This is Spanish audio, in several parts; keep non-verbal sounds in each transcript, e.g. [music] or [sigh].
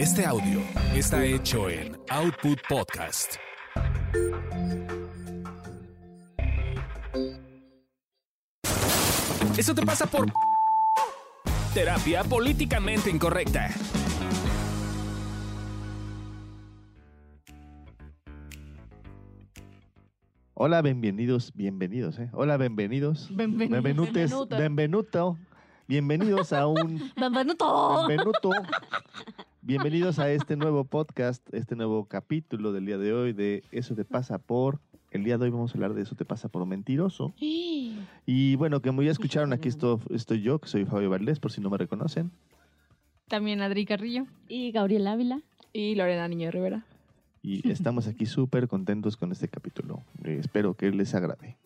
Este audio está hecho en Output Podcast. Eso te pasa por terapia políticamente incorrecta. Hola, bienvenidos, bienvenidos, ¿eh? Hola, bienvenidos. Bienvenidos. Benvenutes, Benvenuto. benvenuto. Bienvenidos a un [laughs] Benvenuto. Benvenuto. Bienvenidos a este nuevo podcast, este nuevo capítulo del día de hoy de Eso te pasa por... El día de hoy vamos a hablar de Eso te pasa por mentiroso. Y bueno, como ya escucharon, aquí estoy, estoy yo, que soy Fabio Valdés, por si no me reconocen. También Adri Carrillo. Y Gabriel Ávila. Y Lorena Niño Rivera. Y estamos aquí súper contentos con este capítulo. Eh, espero que les agrade.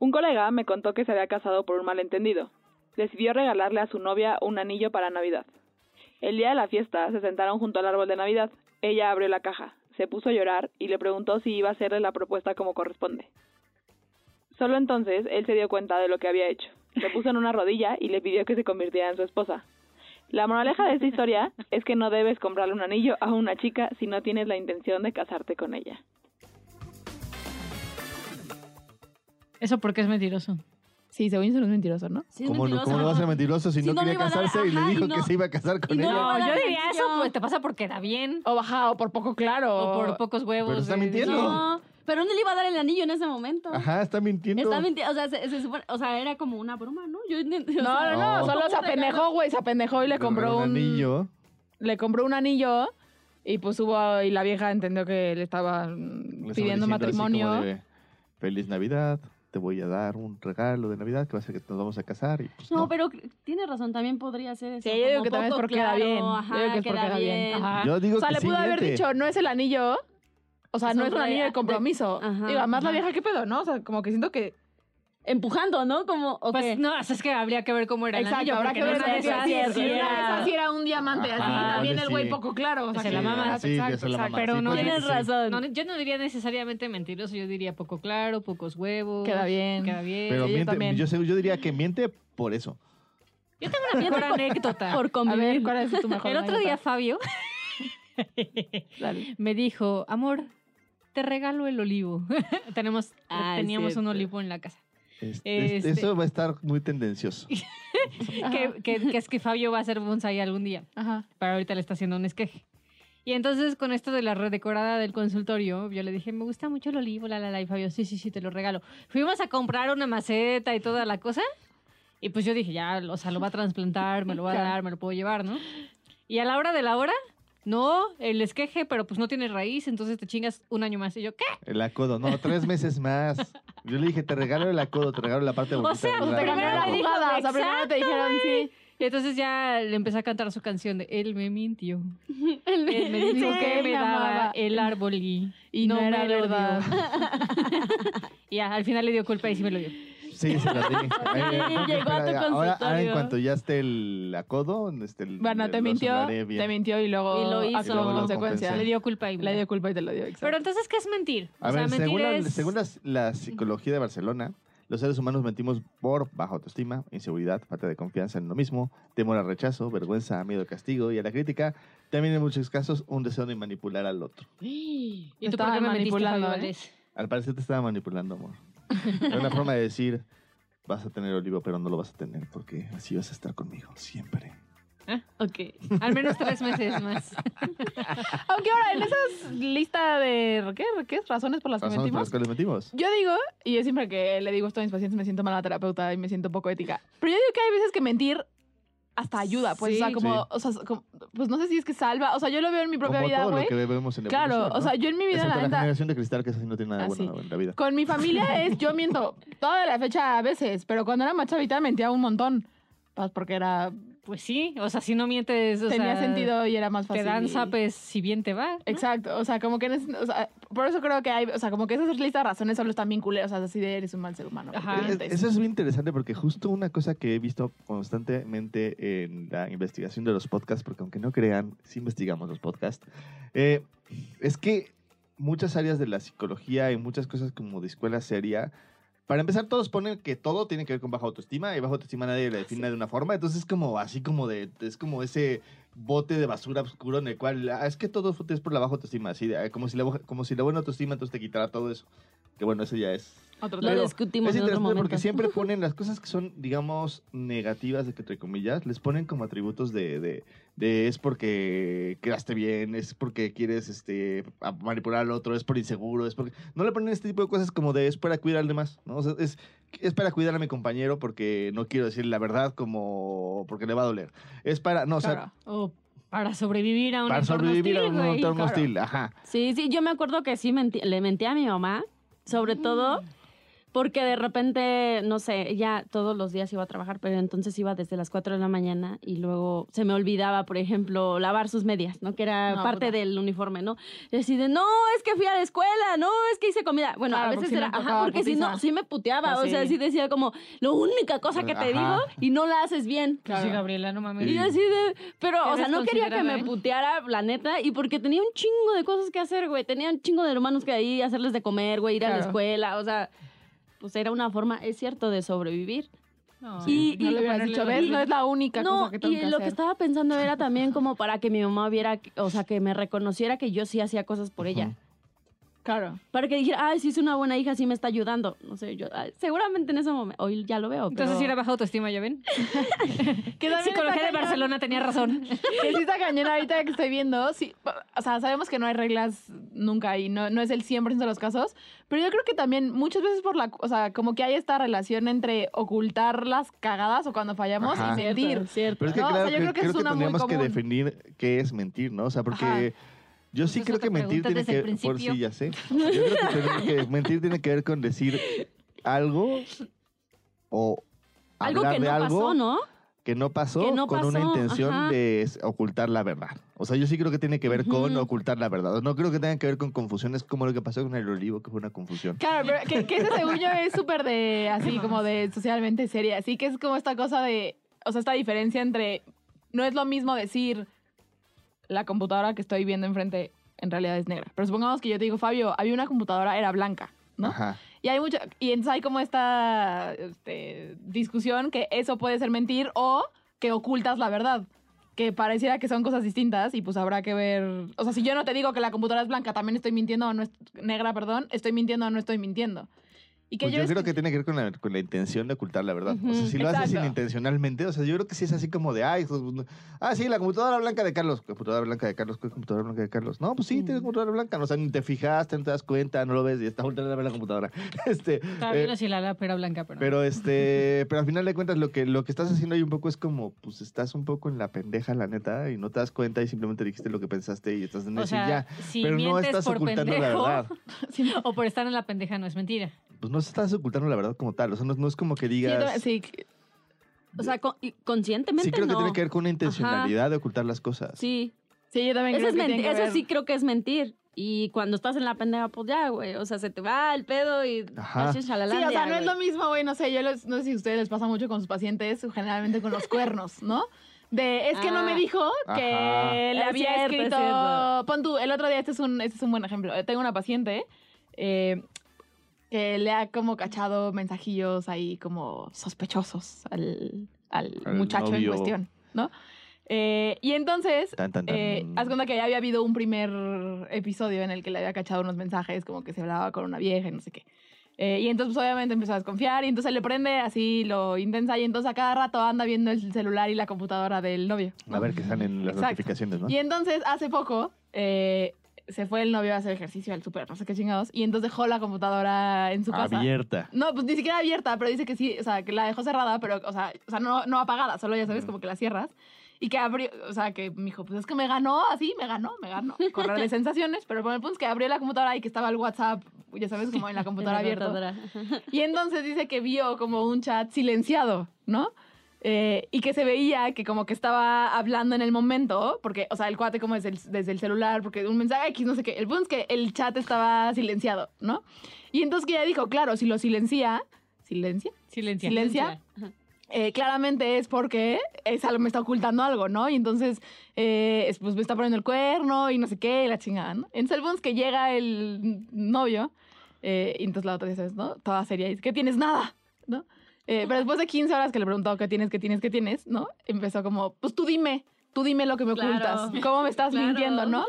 Un colega me contó que se había casado por un malentendido. Decidió regalarle a su novia un anillo para Navidad. El día de la fiesta se sentaron junto al árbol de Navidad. Ella abrió la caja, se puso a llorar y le preguntó si iba a hacerle la propuesta como corresponde. Solo entonces él se dio cuenta de lo que había hecho. Se puso en una rodilla y le pidió que se convirtiera en su esposa. La moraleja de esta historia es que no debes comprarle un anillo a una chica si no tienes la intención de casarte con ella. Eso porque es mentiroso. Sí, según yo no es mentiroso, ¿no? Sí, es ¿Cómo, no, mentiroso. ¿Cómo no va a ser mentiroso si, Si no no quería me iba a dar- casarse y le ajá, dijo y no- que se iba a casar con y no ella? iba a yo diría anillo. eso, pues te pasa porque da bien. O bajado, o por poco claro. O por pocos huevos. Pero está mintiendo. No, pero no le iba a dar el anillo en ese momento. Ajá, está mintiendo. Está mintiendo, o sea, se, se supone- o sea, era como una broma, ¿no? Yo, ent- [laughs] o No, sea, no, no, No. solo se apendejó, güey, se apendejó y le compró un, anillo. Le compró un anillo y pues hubo, y la vieja entendió que le estaba mm, Le estaba pidiendo diciendo así matrimonio. de, Feliz Navidad, te voy a dar un regalo de Navidad que va a ser que nos vamos a casar. Y pues, No, no. pero tiene razón, también podría ser eso. Sí, yo digo que también es porque queda bien. Yo digo que es porque queda queda bien. bien. Ajá. Yo digo o sea, que le sí pudo haber dicho, no es el anillo. O sea, Es no es un anillo de de- compromiso. Ajá, Digo, además la ajá. vieja, ¿qué pedo, no? O sea, como que siento que... Empujando, ¿no? Como, ok. Pues no, es que habría que ver cómo era el Exacto, anillo. habrá que ver esas era, sí si era, un diamante así. También el güey sí. poco claro. O sea, Se que- la mama. Sí, ya se la mama. Pero Sí, no Tienes sí. razón. No, yo no diría necesariamente mentiroso, yo diría poco claro, pocos huevos. Queda bien. Queda bien. Pero Sí, yo miente, también. yo, yo diría que miente por eso. Yo tengo una mejor [laughs] anécdota. [laughs] por A convivir. ver, ¿cuál es tu mejor el otro día? Fabio [laughs] me dijo, amor, te regalo el olivo. Tenemos, Ah, teníamos un olivo en la casa. Es- Este- es- Eso va a estar muy tendencioso. [laughs] Que, que- que es que Fabio va a hacer bonsai algún día. Ajá. Pero ahorita le está haciendo un esqueje. Y entonces con esto de la redecorada del consultorio, yo le dije, me gusta mucho el olivo, la la la, y Fabio, sí, sí, sí, te lo regalo. Fuimos a comprar una maceta y toda la cosa. Y pues yo dije, ya, o sea, lo va a trasplantar, me lo va a dar, me lo puedo llevar, ¿no? Y a la hora de la hora, no, el esqueje, pero pues no tiene raíz, entonces te chingas un año más. Y yo, ¿qué? El acodo, no, tres meses más. Yo le dije, te regalo el acodo, te regalo la parte bonita. sea, de la- Te cambiaron la dijo, jugada. O sea, primero te dijeron sí. Y entonces ya le empecé a cantar su canción de Él me mintió. [laughs] Él me dijo Sí, que me me daba el árbol y, Y no era me lo dio. verdad. [laughs] y ya, al final le dio culpa y sí me lo dio. Sí, se la di. No, [laughs] llegó a tu ahora, ahora en consultorio. cuanto ya esté el acodo, este, el- Bueno, te lo mintió, bien. te mintió y luego Y lo hizo. actuó Y luego con lo consecuencia. compensé. Le dio culpa y Le dio culpa y te lo dio, exacto. Pero entonces, ¿qué es mentir? A o ver, sea, según, mentir la, es... según las- la psicología de Barcelona, los seres humanos mentimos por baja autoestima, inseguridad, falta de confianza en uno mismo, temor al rechazo, vergüenza, miedo al castigo y a la crítica. También en muchos casos un deseo de manipular al otro. [gasps] ¿Y tú por qué me mentiste, manipulando, ¿eh? Al parecer te estaba manipulando, amor. Era una forma de [laughs] decir, vas a tener olivo, pero no lo vas a tener porque así vas a estar conmigo siempre. Ok. Al menos tres meses más. [laughs] Aunque ahora, en esas lista de ¿qué, ¿qué es? razones por las que Razones por mentimos. las mentimos. Yo digo, y yo siempre que le digo esto a mis pacientes me siento mala terapeuta y me siento poco ética. Pero yo digo que hay veces que mentir hasta ayuda, pues, Sí. o sea, como, Sí. o sea, como- pues no sé si es que salva, o sea, yo lo veo en mi propia Como vida, todo güey. lo que vemos en la Claro, evolución, o sea, ¿no? yo en mi vida, Excepto la la neta, generación de cristal que así no tiene nada Ah, bueno en la vida. con mi familia es, yo miento toda la fecha a veces, pero cuando era más chavita mentía un montón. Pues porque era, Pues sí, o sea, si no mientes, o tenía sea, sentido y era más Te fácil. dan y- zapes si bien te va. ¿no? Exacto, o sea, como que, o sea, por eso creo que hay, o sea, como que esas listas de razones solo están bien culeras, o sea, así de eres un mal ser humano. Ajá. Es-. Eso es muy interesante porque justo una cosa que he visto constantemente en la investigación de los podcasts, porque aunque no crean, sí investigamos los podcasts, eh, es que muchas áreas de la psicología y muchas cosas como de escuela seria para empezar, todos ponen que todo tiene que ver con baja autoestima y baja autoestima nadie le define de una forma. Entonces es como así como de, es como ese bote de basura oscuro en el cual ah, es que todo es por la baja autoestima, así de, ah, como si la, como si la buena autoestima entonces te quitara todo eso. Que bueno, eso ya es Otro Lo discutimos es en interesante porque siempre [laughs] ponen las cosas que son, digamos, negativas, de que entre comillas, les ponen como atributos de, de, de es porque quedaste bien, es porque quieres este, manipular al otro, es por inseguro, es porque... No le ponen este tipo de cosas como de es para cuidar al demás, ¿no? O sea, es, es para cuidar a mi compañero porque no quiero decir la verdad como porque le va a doler. Es para, no, o sea, Claro. O para sobrevivir a un para entorno sobrevivir hostil, a un entorno claro. hostil, ajá. Sí, sí, yo me acuerdo que sí mentí- le mentí a mi mamá, sobre todo porque de repente, no sé, ella todos los días iba a trabajar, pero entonces iba desde las 4 de la mañana y luego se me olvidaba, por ejemplo, lavar sus medias, ¿no? Que era No, parte puta. del uniforme, ¿no? Y así de, no, es que fui a la escuela, no, es que hice comida. Bueno, Claro, a veces era, ajá, porque si no, sí me puteaba, Ah, o sea, sí. decía como, la única cosa que te Ajá. digo y no la haces bien. Pues Sí, Gabriela, no mames. Y yo así de, pero, o sea, no quería que me ¿eh? puteara, la neta, y porque tenía un chingo de cosas que hacer, güey. Tenía un chingo de hermanos que ahí hacerles de comer, güey, ir a la Claro. escuela, o sea, pues era una forma, es cierto, de sobrevivir. No, Y- No y- le hubieras ponerle dicho, ¿ves? No es la única No, cosa que tengo y que lo hacer. que estaba pensando era también como para que mi mamá viera, o sea, que me reconociera que yo sí hacía cosas por ella. Claro. Para que dijera, ay, sí es una buena hija, sí me está ayudando. No sé, yo, ay, seguramente en ese momento, hoy ya lo veo. Entonces pero- sí era baja autoestima, ¿ya ven? [laughs] Que también Psicología de. Barcelona tenía razón. [laughs] Que sí está cañón ahorita que estoy viendo. Sí, o sea, sabemos que no hay reglas nunca y no, no es el 100% de los casos. Pero yo creo que también muchas veces por la... O sea, como que hay esta relación entre ocultar las cagadas o cuando fallamos Ajá. y mentir. Cierto, cierto. Pero es que No, o sea, claro, yo que, creo que creo es que una muy tendríamos que común. definir qué es mentir, ¿no? O sea, porque Ajá. Yo sí creo que mentir tiene que por principio. sí, ya sé. Yo creo que, [laughs] mentir tiene que ver con decir algo o Algo hablar que de no algo pasó, ¿no? que no pasó Que no con una intención ajá. de ocultar la verdad. O sea, yo sí creo que tiene que ver con ocultar la verdad. No creo que tenga que ver con confusiones como lo que pasó con el olivo, que fue una confusión. Claro, pero que, que ese según yo es súper de, así como de socialmente seria. Así que es como esta cosa de, o sea, esta diferencia entre, no es lo mismo decir la computadora que estoy viendo enfrente en realidad es negra. Pero supongamos que yo te digo, Fabio, había una computadora, era blanca, ¿no? Ajá. Y hay mucha, y entonces hay como esta este, discusión que eso puede ser mentir o que ocultas la verdad. Que pareciera que son cosas distintas y pues habrá que ver. O sea, si yo no te digo que la computadora es blanca, también estoy mintiendo o no es negra, perdón, estoy mintiendo o no estoy mintiendo. Y que Pues yo, creo que tiene que ver con la, con la intención de ocultar la verdad. O sea, si lo haces intencionalmente, o sea, yo creo que sí es así como de, ay, pues, no- ah, sí, la computadora blanca de Carlos. Computadora blanca de Carlos, ¿qué computadora blanca de Carlos? No, pues sí, Mm. tienes computadora blanca. O sea, ni te fijaste, no te das cuenta, no lo ves y estás volteando a ver la computadora. [laughs] Este, Estaba eh, viendo si la lápiz era blanca, pero... pero este, [laughs] pero al final de cuentas lo que lo que estás haciendo ahí un poco es como, pues estás un poco en la pendeja, la neta, y no te das cuenta y simplemente dijiste lo que pensaste y estás en eso y ya. si Pero no estás por ocultando la verdad. [laughs] o por estar en la pendeja no es mentira. Pues no estás ocultando la verdad como tal. O sea, no, no es como que digas. sí, O sea, con- conscientemente Sí, creo que tiene que ver con una intencionalidad de ocultar las cosas. Sí, sí, yo también eso, creo es que menti- tiene que eso ver. sí creo que es mentir. Y cuando estás en la pendeja, pues ya, güey. O sea, se te va el pedo y... Ajá. Sí, o sea, no es lo mismo, güey, no sé, yo les- no sé si a ustedes les pasa mucho con sus pacientes, generalmente con los cuernos, ¿no? De, es que no me Ah. dijo que Ajá. le Es había cierto, escrito... Pon tú, el otro día, este es un, este es un buen ejemplo. Tengo una paciente eh, que le ha como cachado mensajillos ahí como sospechosos al, al Al muchacho en novio. cuestión, ¿no? Eh, y entonces Tan, tan, tan. eh, haz cuenta que ya había habido un primer episodio en el que le había cachado unos mensajes, como que se hablaba con una vieja y no sé qué. Eh, y entonces, pues, obviamente empezó a desconfiar y entonces le prende así lo intensa y entonces a cada rato anda viendo el celular y la computadora del novio. A ver qué salen las Exacto. notificaciones, ¿no? Y entonces, hace poco, eh, se fue el novio a hacer ejercicio al súper, no sé qué chingados, y entonces dejó la computadora en su casa. Abierta. No, pues ni siquiera abierta, pero dice que sí, o sea, que la dejó cerrada, pero, o sea, o sea no, no apagada, solo ya sabes, como que la cierras. Y que abrió, o sea, que me dijo, pues es que me ganó así, me ganó, me ganó. [laughs] Correr de sensaciones, pero bueno, el punto es que abrió la computadora y que estaba el WhatsApp, ya sabes, como en la [laughs] computadora abierto. Y entonces dice que vio como un chat silenciado, ¿no? Eh, y que se veía que como que estaba hablando en el momento, porque, o sea, el cuate como desde el, desde el celular, porque un mensaje X, no sé qué. El punto es que el chat estaba silenciado, ¿no? Y entonces que ella dijo, claro, si lo silencia, ¿silencia? Silencia. Silencia. eh, claramente es porque es algo, me está ocultando algo, ¿no? Y entonces, eh, es- pues me está poniendo el cuerno y no sé qué, y la chingada, ¿no? Entonces el punto es que llega el novio Eh, y entonces la otra, sabes, ¿no? Toda seria, dice, ¿qué tienes? Nada, ¿no? Eh, pero después de 15 horas que le preguntó qué tienes, qué tienes, qué tienes, ¿no? Empezó como, pues tú dime, tú dime lo que me ocultas, Claro. cómo me estás Claro. mintiendo, ¿no?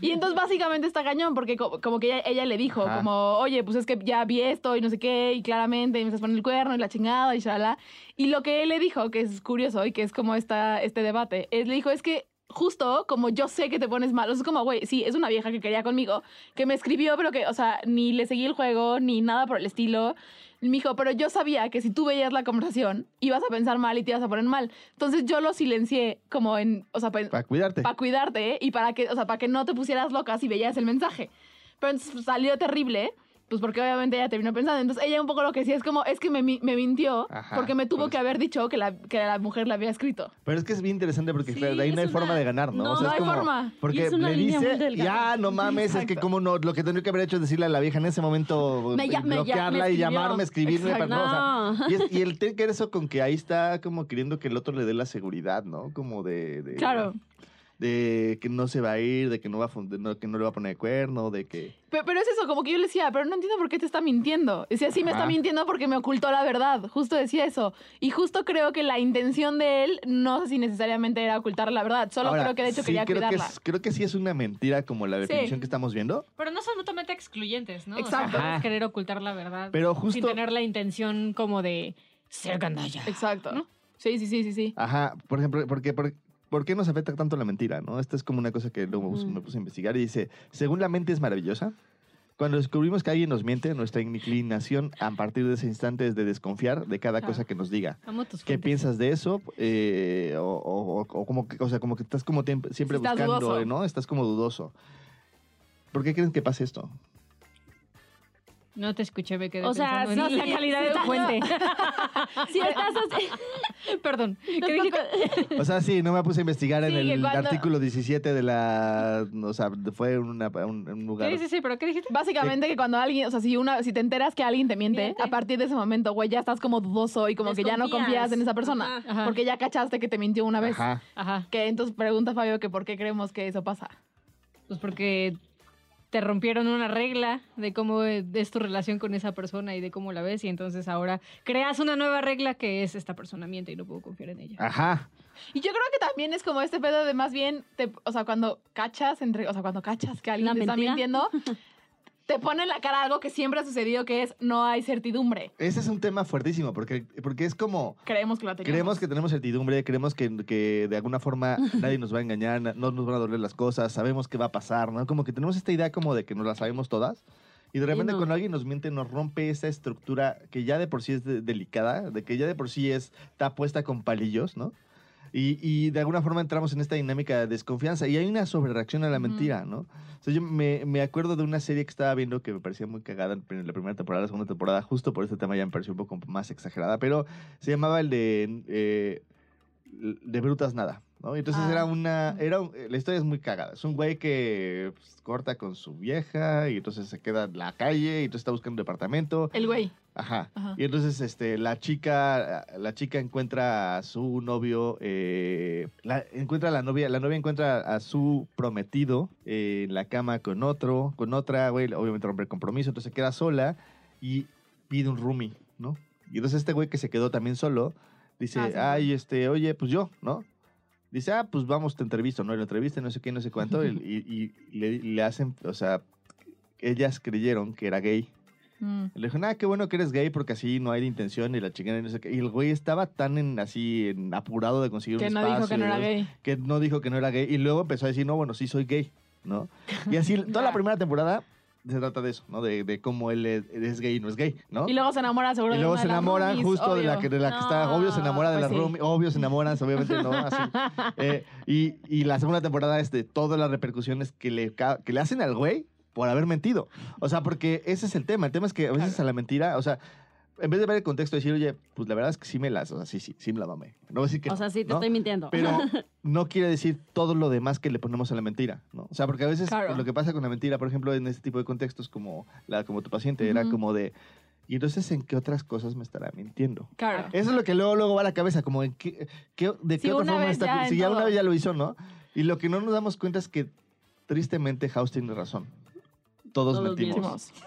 Y entonces [laughs] básicamente está cañón, porque co- como, que ella, ella le dijo, Ajá. como, oye, pues es que ya vi esto y no sé qué, y claramente y me estás poniendo el cuerno y la chingada y shalala. Y lo que él le dijo, que es curioso y que es como esta, este debate, es le dijo, es que justo como yo sé que te pones mal, o sea, es como, güey, sí, es una vieja que quería conmigo, que me escribió, pero que, o sea, ni le seguí el juego, ni nada por el estilo. Me dijo, pero yo sabía que si tú veías la conversación, ibas a pensar mal y te ibas a poner mal. Entonces yo lo silencié como en, o sea, pa- Para cuidarte. para cuidarte y para que, o sea, para que no te pusieras loca si veías el mensaje. Pero entonces salió terrible, pues porque obviamente ella terminó pensando. Entonces ella un poco lo que decía es como, es que me, me mintió Ajá, porque me tuvo pues. que haber dicho que la, que la mujer le había escrito. Pero es que es bien interesante porque Sí, claro, de ahí no hay forma de ganar, ¿no? no, O sea, no hay como- forma. Porque Y es una le línea dice, ya, no mames, es que como no, lo que tendría que haber hecho es decirle a la vieja en ese momento, Me ya- me ya- bloquearla me y llamarme, escribirme. Exacto. para- no, o sea, No. y, es- y el tener que eso con que ahí está como queriendo que el otro le dé la seguridad, ¿no? Como de... de Claro. De que no se va a ir, de que no va a, de no- que no le va a poner de cuerno, de que... Pero, pero es eso, como que yo le decía, pero no entiendo por qué te está mintiendo. Decía, sí, me está mintiendo porque me ocultó la verdad. Justo decía eso. Y justo creo que la intención de él, no sé si necesariamente era ocultar la verdad. Solo Ahora, creo que de hecho sí, quería creo que, cuidarla. es- creo que sí es una mentira como la Sí. definición que estamos viendo. Pero no son mutuamente excluyentes, ¿no? Exacto. O sea, querer ocultar la verdad Pero sin justo... tener la intención como de ser gandalla. Exacto. ¿No? Sí, sí, sí, sí, sí. Ajá, por ejemplo, porque, por, ¿por qué nos afecta tanto la mentira? ¿no? Esta es como una cosa que luego Ujú. me puse a investigar y dice, según la mente es maravillosa, cuando descubrimos que alguien nos miente, nuestra inclinación a partir de ese instante es de desconfiar de cada cosa que nos diga. Amo tus ¿Qué piensas de eso? Eh, o, o- o- o como que, o sea, como que estás como siempre Estás buscando, dudoso. ¿no? Estás como dudoso. ¿Por qué creen que pase esto? No te escuché, me quedé O sea, pensando en sí, la calidad de tu fuente. [laughs] Si [laughs] estás así, Perdón. ¿Qué poco- O sea, sí, no me puse a investigar en Sí, que el cuando- artículo 17 de la... O sea, fue una- un, un lugar... Sí, sí, sí, pero ¿qué dijiste? Básicamente que cuando alguien, o sea, si una, si te enteras que alguien te miente, Miente. a partir de ese momento, güey, ya estás como dudoso y como que ya no Desconfías. confías en esa persona. Ajá. Ajá. Porque ya cachaste que te mintió una vez. Ajá. Ajá. Que entonces pregunta Fabio que por qué creemos que eso pasa. Pues porque te rompieron una regla de cómo es tu relación con esa persona y de cómo la ves y entonces ahora creas una nueva regla que es esta persona miente y no puedo confiar en ella. Ajá. Y yo creo que también es como este pedo de más bien, te- o sea, cuando cachas, entre, o sea, cuando cachas que alguien ¿La te está mintiendo, [laughs] te pone en la cara algo que siempre ha sucedido, que es no hay certidumbre. Ese es un tema fuertísimo porque, porque es como... Creemos que la tenemos. Creemos que tenemos certidumbre, creemos que, que de alguna forma [laughs] nadie nos va a engañar, no nos van a doler las cosas, sabemos qué va a pasar, ¿no? Como que tenemos esta idea como de que nos la sabemos todas. Y de repente no. cuando alguien nos miente nos rompe esa estructura que ya de por sí es de- delicada, de que ya de por sí es, está puesta con palillos, ¿no? Y, y de alguna forma entramos en esta dinámica de desconfianza y hay una sobrereacción a la mentira, ¿no? O sea, yo me, me acuerdo de una serie que estaba viendo que me parecía muy cagada en la primera temporada, la segunda temporada, justo por este tema ya me pareció un poco más exagerada, pero se llamaba el de, eh, de Brutas Nada, ¿no? Y Entonces Ah. era una, era la historia es muy cagada. Es un güey que pues, corta con su vieja y entonces se queda en la calle y entonces está buscando un departamento. El güey. Ajá. Ajá. Y entonces este, la chica, la chica encuentra a su novio, eh, la, encuentra a la novia, la novia encuentra a su prometido eh, en la cama con otro, con otra, güey, obviamente rompe el compromiso, entonces se queda sola y pide un roomie, ¿no? Y entonces este güey que se quedó también solo, dice, Ah, sí. ay, este, oye, pues yo, ¿no? Dice, ah, pues vamos, te entrevisto, ¿no? Y lo entrevista, no sé qué, no sé cuánto, y, y- y le, le hacen, o sea, ellas creyeron que era gay. Mm. Le dijo, nada, qué bueno que eres gay porque así no hay intención y la chingada y no sé qué. Y el güey estaba tan en, así en apurado de conseguir Que un no espacio. dijo que no era gay. Que no dijo que no era gay. Y luego empezó a decir, no, bueno, sí soy gay, ¿no? [laughs] Y así toda la primera temporada se trata de eso, ¿no? De, de cómo él es, es gay y no es gay, ¿no? Y luego se enamora seguro Y luego se las enamoran roomies, justo de la que, de la que está, obvio se enamora de pues la sí. obvio se enamoran, [laughs] obviamente no, así. [laughs] Eh, y, y la segunda temporada es de todas las repercusiones que le, que le hacen al güey por haber mentido. O sea, porque ese es el tema. El tema es que a veces a la mentira, o sea, en vez de ver el contexto decir, oye, pues la verdad es que sí me las, o sea, sí, sí, sí me la mamé. No voy a decir que O no, sea, sí te ¿no? estoy mintiendo. Pero [laughs] no quiere decir todo lo demás que le ponemos a la mentira, ¿no? O sea, porque a veces Claro. lo que pasa con la mentira, por ejemplo, en este tipo de contextos como, la, como tu paciente, era como de, ¿y entonces en qué otras cosas me estará mintiendo? Claro. Eso es lo que luego, luego va a la cabeza, como en qué, qué- de qué otra forma está. si ya una vez ya lo hizo, ¿no? Y lo que no nos damos cuenta es que tristemente House tiene razón. Todos, Todos mentimos. [laughs]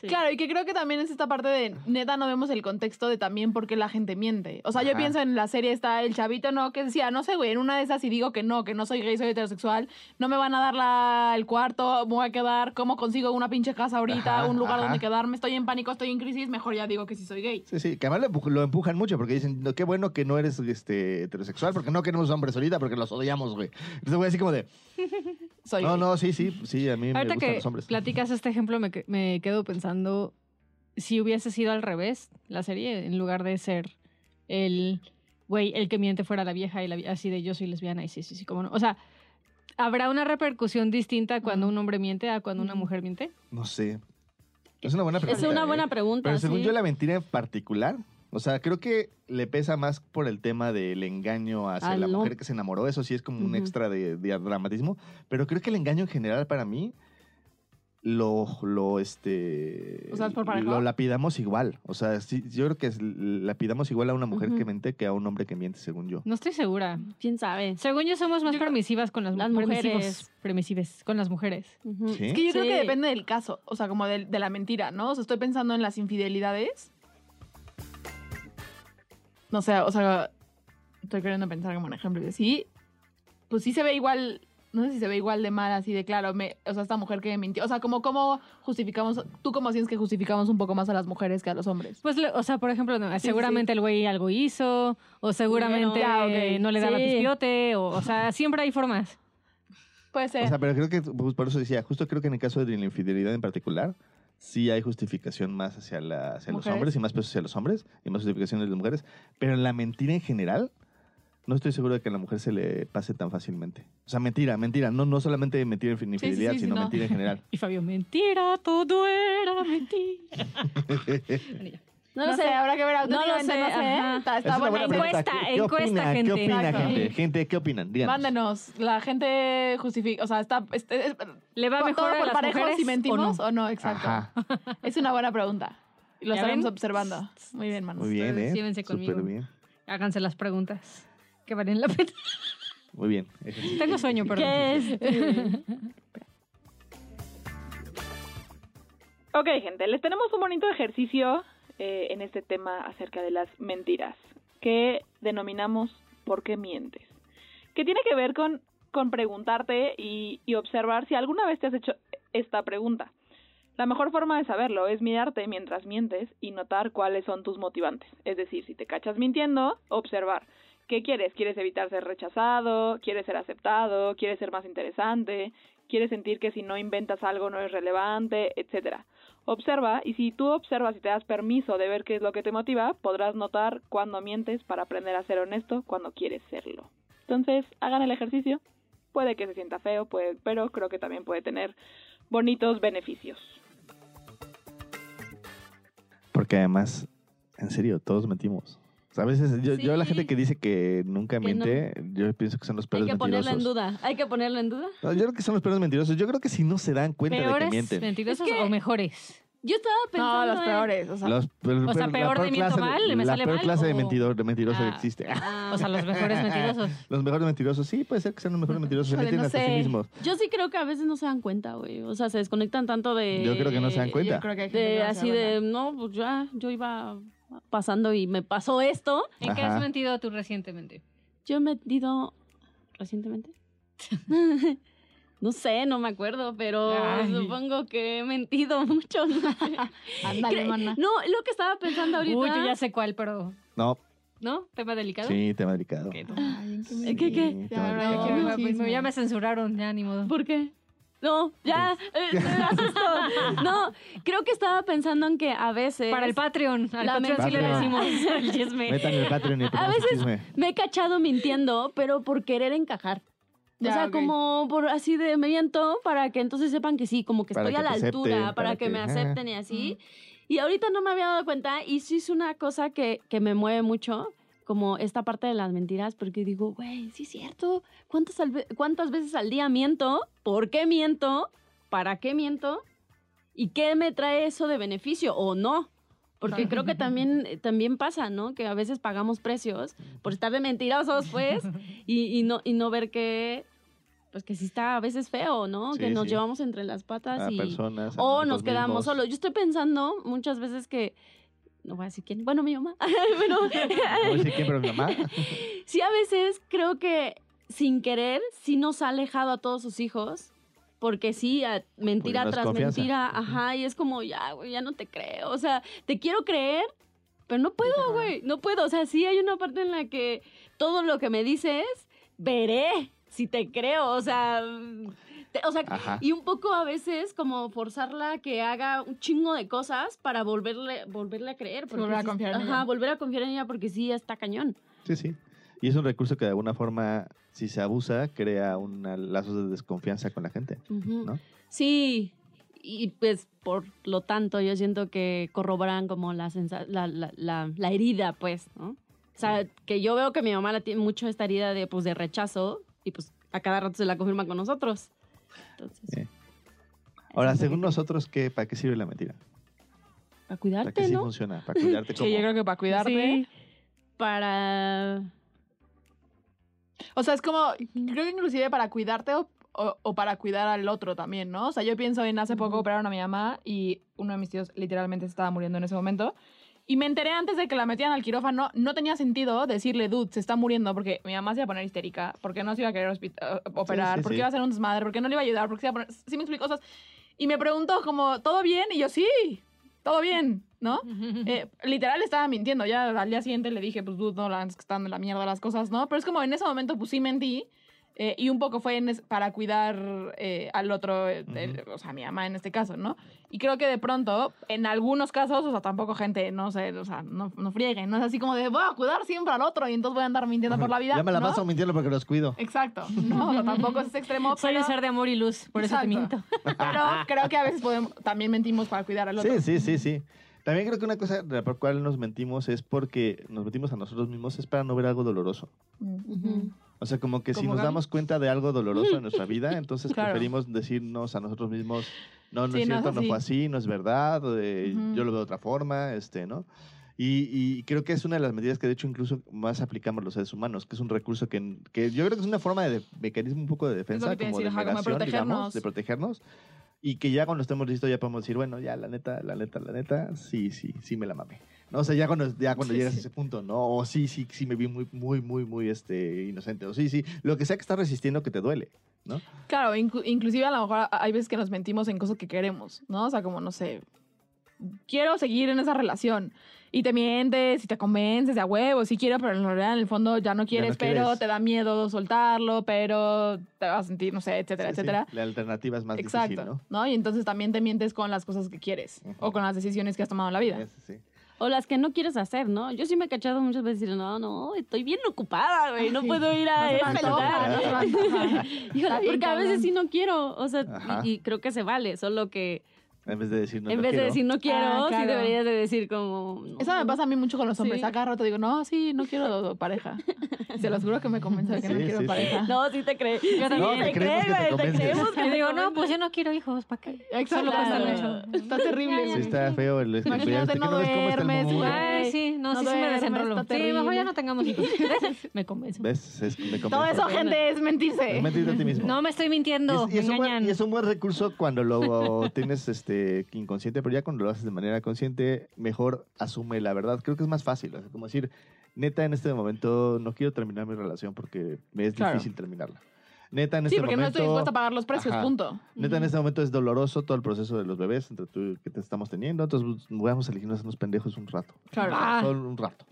Sí. Claro, y que creo que también es esta parte de neta no vemos el contexto de también por qué la gente miente. O sea, yo pienso en la serie está el chavito, ¿no? Que decía, no sé, güey, en una de esas y digo que no, que no soy gay, soy heterosexual, no me van a dar la, el cuarto, me voy a quedar, ¿cómo consigo una pinche casa ahorita, Ajá, un lugar ajá. donde quedarme? Estoy en pánico, estoy en crisis, mejor ya digo que sí soy gay. Sí, sí, que además lo, lo empujan mucho porque dicen, "No, qué bueno que no eres este, heterosexual porque no queremos hombres ahorita porque los odiamos, güey. Entonces, güey, así como de, Soy no, gay. no, sí, sí, sí, a mí me gustan que los hombres. platicas este ejemplo, me, me quedo pensando si hubiese sido al revés la serie, en lugar de ser el güey, el que miente fuera la vieja y la así de yo soy lesbiana y sí, sí, sí, como no. O sea, ¿habrá una repercusión distinta cuando un hombre miente a cuando una mujer miente? No sé. Es una buena Es pregunta. una ¿eh? buena pregunta. Pero según sí. yo, la mentira en particular, o sea, creo que le pesa más por el tema del engaño hacia Al la no. mujer que se enamoró. Eso sí es como un extra de, de dramatismo. Pero creo que el engaño en general para mí lo, lo, este, O sea, ¿es por parejo? lo lapidamos igual. O sea, sí, yo creo que es- lapidamos igual a una mujer que miente que a un hombre que miente, según yo. No estoy segura. ¿Quién sabe? Según yo somos más Yo permisivas con las, Las mujeres. permisivas con las mujeres. Es que yo creo que depende del caso, o sea, como de, de la mentira, ¿no? O sea, estoy pensando en las infidelidades. No sé, o sea, estoy queriendo pensar como un ejemplo. de Sí, pues sí se ve igual, no sé si se ve igual de mal, así de claro, me, o sea, esta mujer que mintió. O sea, como cómo justificamos, tú cómo sientes que justificamos un poco más a las mujeres que a los hombres. Pues, o sea, por ejemplo, no, sí. seguramente el güey algo hizo, o seguramente Ya, ok. eh, no le daba Sí. pispiote, o, o sea, siempre hay formas. Puede ser. O sea, pero creo que, pues, por eso decía, justo creo que en el caso de la infidelidad en particular, sí hay justificación más hacia, la, hacia los hombres y más peso hacia los hombres y más justificación de las mujeres. Pero en la mentira en general, no estoy seguro de que a la mujer se le pase tan fácilmente. O sea, mentira, mentira. No, no solamente mentira en infidelidad, sí, sí, sino no. mentira en general. [laughs] Y Fabio, mentira, todo era mentira. [laughs] Bueno, ya. No, No, lo sé, sé. habrá que ver No lo sé, no sé. ajá. Está, buena. Encuesta, ¿Qué- ¿Qué encuesta, opina? gente. ¿Qué opina, gente? Gente, ¿qué opinan? Díganos. Mándenos. La gente justifica, o sea, está, este, es- ¿Le va ¿todo mejor a por las parejos mujeres si mentimos o o no? Exacto. Ajá. [laughs] Es una buena pregunta. Y lo ¿Ya estaremos observando. Muy bien, manos. Muy bien, Ustedes ¿eh? llévense conmigo. Súper bien. Háganse las preguntas que valen la pena. Muy bien. [laughs] Tengo sueño, perdón. ¿Qué es? [laughs] Ok, gente, les tenemos un bonito ejercicio eh, en este tema acerca de las mentiras, que denominamos ¿por qué mientes? Que tiene que ver con, con preguntarte y, y observar si alguna vez te has hecho esta pregunta. La mejor forma de saberlo es mirarte mientras mientes y notar cuáles son tus motivantes. Es decir, si te cachas mintiendo, observar. ¿Qué quieres? ¿Quieres evitar ser rechazado? ¿Quieres ser aceptado? ¿Quieres ser más interesante? ¿Quieres sentir que si no inventas algo no es relevante? Etcétera. Observa y si tú observas y te das permiso de ver qué es lo que te motiva, podrás notar cuando mientes para aprender a ser honesto cuando quieres serlo. Entonces, hagan el ejercicio. Puede que se sienta feo, pero creo que también puede tener bonitos beneficios. Porque además, en serio, todos mentimos. O sea, a veces, yo, yo la Sí. gente que dice que nunca Que no. miente, yo pienso que son los Hay peores que ponerlo en mentirosos. duda. Hay que ponerlo en duda. No, yo creo que son los peores mentirosos. Yo creo que si no se dan cuenta de que ¿Peores mienten. mentirosos Es que- o mejores? Yo estaba pensando. No, los en- peores. O sea, Los- pero- O sea, peor la de miento clase mal, me la sale peor mal, clase de, o- mentidor, de mentiroso que Ah. existe. Ah. [laughs] O sea, los mejores mentirosos. [laughs] Los mejores mentirosos, sí, puede ser que sean los mejores mentirosos. Se no hasta sí mismos. Yo sí creo que a veces no se dan cuenta, güey. O sea, se desconectan tanto de. Yo creo que no se dan cuenta. yo creo que hay gente que De no se así de, no, pues ya, yo iba pasando y me pasó esto. ¿En qué has mentido tú recientemente? Yo he metido recientemente. no sé, no me acuerdo, pero Ay. supongo que he mentido mucho. No, sé. Ándale, Cre- mana. no, lo que estaba pensando ahorita. Uy, yo ya sé cuál, pero... No, ¿No? ¿Tema delicado? sí, tema delicado. Ok, no. Ay, ¿en qué me- ¿Qué, Ya, tema delicado. pues, ya me censuraron, ya ni modo. ¿Por qué? No, ya, eh, me asustó. [laughs] No, creo que estaba pensando en que a veces. Para el Patreon. Al La Patreon sí le decimos [laughs] el chisme. Metan el Patreon y A veces- chisme. Me he cachado mintiendo, pero por querer encajar. O Ya, sea, como por así de me miento para que entonces sepan que sí, como que Para estoy a la altura, acepten, para, para que, que- me acepten y así. Y ahorita no me había dado cuenta y sí es una cosa que, que me mueve mucho, como esta parte de las mentiras, porque digo, güey, sí es cierto, ¿Cuántas, ¿cuántas veces al día miento? ¿Por qué miento? ¿Para qué miento? ¿Y qué me trae eso de beneficio o no? Porque creo que también, también pasa, ¿no? Que a veces pagamos precios por estar de mentirosos, pues, [laughs] y, y no, y no ver que pues que sí está a veces feo, ¿no? Sí, que nos sí. llevamos entre las patas A y personas. o nos quedamos mismos. solos. Yo estoy pensando muchas veces que no voy a decir quién, bueno, mi mamá, [laughs] pero [laughs] No voy a decir quién, pero mi mamá. [laughs] sí a veces creo que sin querer sí nos ha alejado a todos sus hijos. Porque sí, a- mentira tras confianza. mentira, ajá, y es como, ya, güey, ya no te creo. O sea, te quiero creer, pero no puedo, güey, no puedo. O sea, sí hay una parte en la que todo lo que me dices, veré si te creo. O sea, o sea, Ajá. y un poco a veces como forzarla a que haga un chingo de cosas para volverle, volverle a creer. porque Volver a confiar en Ajá, ella. volver a confiar en ella porque sí está cañón. Sí, sí. Y es un recurso que de alguna forma, si se abusa, crea un lazos de desconfianza con la gente. ¿no? Sí, y pues por lo tanto yo siento que corroboran como la, la, la, la herida, pues, ¿no? O sea, que yo veo que mi mamá la tiene mucho esta herida de, pues, de rechazo y pues a cada rato se la confirma con nosotros. Entonces. Ahora, según que- nosotros, ¿qué, ¿para qué sirve la mentira? para ¿Para cuidarte, qué sí ¿no? funciona? [laughs] ¿Para cuidarte como? Sí, yo creo que para cuidarte. Sí. Para... O sea, es como, creo que inclusive para cuidarte o, o- o para cuidar al otro también, ¿no? O sea, yo pienso en hace poco operaron a mi mamá y uno de mis tíos literalmente se estaba muriendo en ese momento. Y me enteré antes de que la metían al quirófano, no tenía sentido decirle, dude, se está muriendo, porque mi mamá se iba a poner histérica, porque no se iba a querer eh, operar, sí, porque sí. iba a hacer un desmadre, porque no le iba a ayudar, porque se iba a poner... Sí me explico cosas. Y me preguntó como, ¿todo bien? Y yo, sí, todo bien, ¿no? [laughs] Eh, literal estaba mintiendo. Ya al día siguiente le dije, pues, dude, no, la es que están de la mierda las cosas, ¿no? Pero es como en ese momento, pues sí mentí. Eh, y un poco fue en es- para cuidar eh, al otro, eh, el- o sea, a mi mamá en este caso, ¿no? Y creo que de pronto, en algunos casos, o sea, tampoco gente, no sé, o sea, no, no frieguen, no es así como de, voy a cuidar siempre al otro y entonces voy a andar mintiendo por la vida. [laughs] Ya me la ¿no? paso mintiendo porque los cuido. Exacto, no, o sea, tampoco es ese extremo, [laughs] pero, un ser de amor y luz, por eso te Exacto. miento. [laughs] pero creo que a veces podemos, también mentimos para cuidar al otro. Sí, sí, sí, sí. También creo que una cosa de la por cual nos mentimos es porque nos mentimos a nosotros mismos es para no ver algo doloroso. Ujú. O sea, como que si ¿Como nos Gaby? damos cuenta de algo doloroso en nuestra vida, entonces [laughs] Claro. preferimos decirnos a nosotros mismos, no, no Sí, es no es cierto, no, fue así, no es verdad, eh, yo lo veo de otra forma, este, ¿no? Y, y creo que es una de las medidas que de hecho incluso más aplicamos los seres humanos, que es un recurso que, que yo creo que es una forma de, de- mecanismo un poco de defensa, como de decir, como de negación, digamos, protegernos. de protegernos. Y que ya cuando estemos listos ya podemos decir, bueno, ya la neta, la neta, la neta, sí, sí, sí me la mamé. No, o sea, ya cuando, ya cuando Sí, llegas sí. a ese punto, ¿no? O sí, sí, sí me vi muy, muy, muy, muy este, inocente. O sí, sí, lo que sea que estás resistiendo que te duele, ¿no? Claro, inclu- inclusive a lo mejor hay veces que nos mentimos en cosas que queremos, ¿no? O sea, como, no sé, quiero seguir en esa relación. Y te mientes y te convences de a huevo, sí quiero, pero en realidad en el fondo ya no quieres, pero quieres. te da miedo soltarlo, pero te vas a sentir, no sé, etcétera, Sí, sí, etcétera. La alternativa es más Exacto, difícil, ¿no? ¿no? Y entonces también te mientes con las cosas que quieres Ujú. o con las decisiones que has tomado en la vida. Ese sí. O las que no quieres hacer, ¿no? Yo sí me he cachado muchas veces decir, no, no, estoy bien ocupada, güey, no puedo ir a No se me antoja, lugar. no se me antoja. [laughs] Híjole, Está bien porque a veces sí no quiero, o sea, y creo que se vale, solo que En vez de decir no, en no vez quiero. de decir no quiero, Ah, sí claro. deberías de decir como... no, Eso me pasa a mí mucho con los hombres. Sí. A cada rato digo, no, sí, no quiero pareja. [laughs] Se los juro que me convence de que no Sí, quiero sí, sí. pareja. No, sí te crees. Yo también. No, te te güey, convences. creemos que te [laughs] digo, no, pues yo no quiero hijos, ¿para qué? Exacto. Claro. mucho. Está terrible. Sí, está feo el Imagínate, ¿que no duermes. Ay, sí, no, No sí se me está Sí, mejor ya no tengamos hijos. [laughs] me convenzo. ¿Ves? Es, me Todo convence. eso, gente, es mentirse. Es mentirte a ti mismo. No me estoy mintiendo, y es un buen recurso cuando lo tienes este, inconsciente, pero ya cuando lo haces de manera consciente, mejor asume la verdad. Creo que es más fácil. sea, como decir, neta, en este momento no quiero terminar mi relación porque me es Claro. difícil terminarla. Neta, en Sí, este porque no estoy dispuesta a pagar los precios, Ajá. punto. Neta, en este momento es doloroso todo el proceso de los bebés entre tú que te estamos teniendo. Entonces, pues, vamos a elegirnos unos pendejos un rato. Claro. Ah. Solo un rato.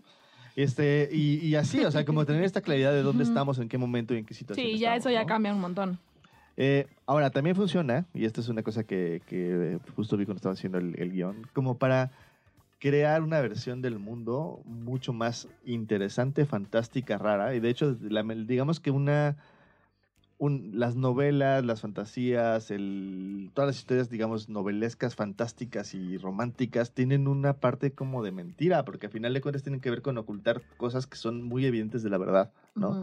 Este, y, y así, o sea, como tener esta claridad de dónde estamos, en qué momento y en qué situación Sí, ya estamos, eso ya ¿no? cambia un montón. Eh, ahora, también funciona, y esta es una cosa que, eh, justo vi cuando estaba haciendo el, guion, como para crear una versión del mundo mucho más interesante, fantástica, rara. Y de hecho, digamos que una... un- las novelas, las fantasías, el, todas las historias, digamos, novelescas, fantásticas y románticas, tienen una parte como de mentira, porque al final de cuentas tienen que ver con ocultar cosas que son muy evidentes de la verdad.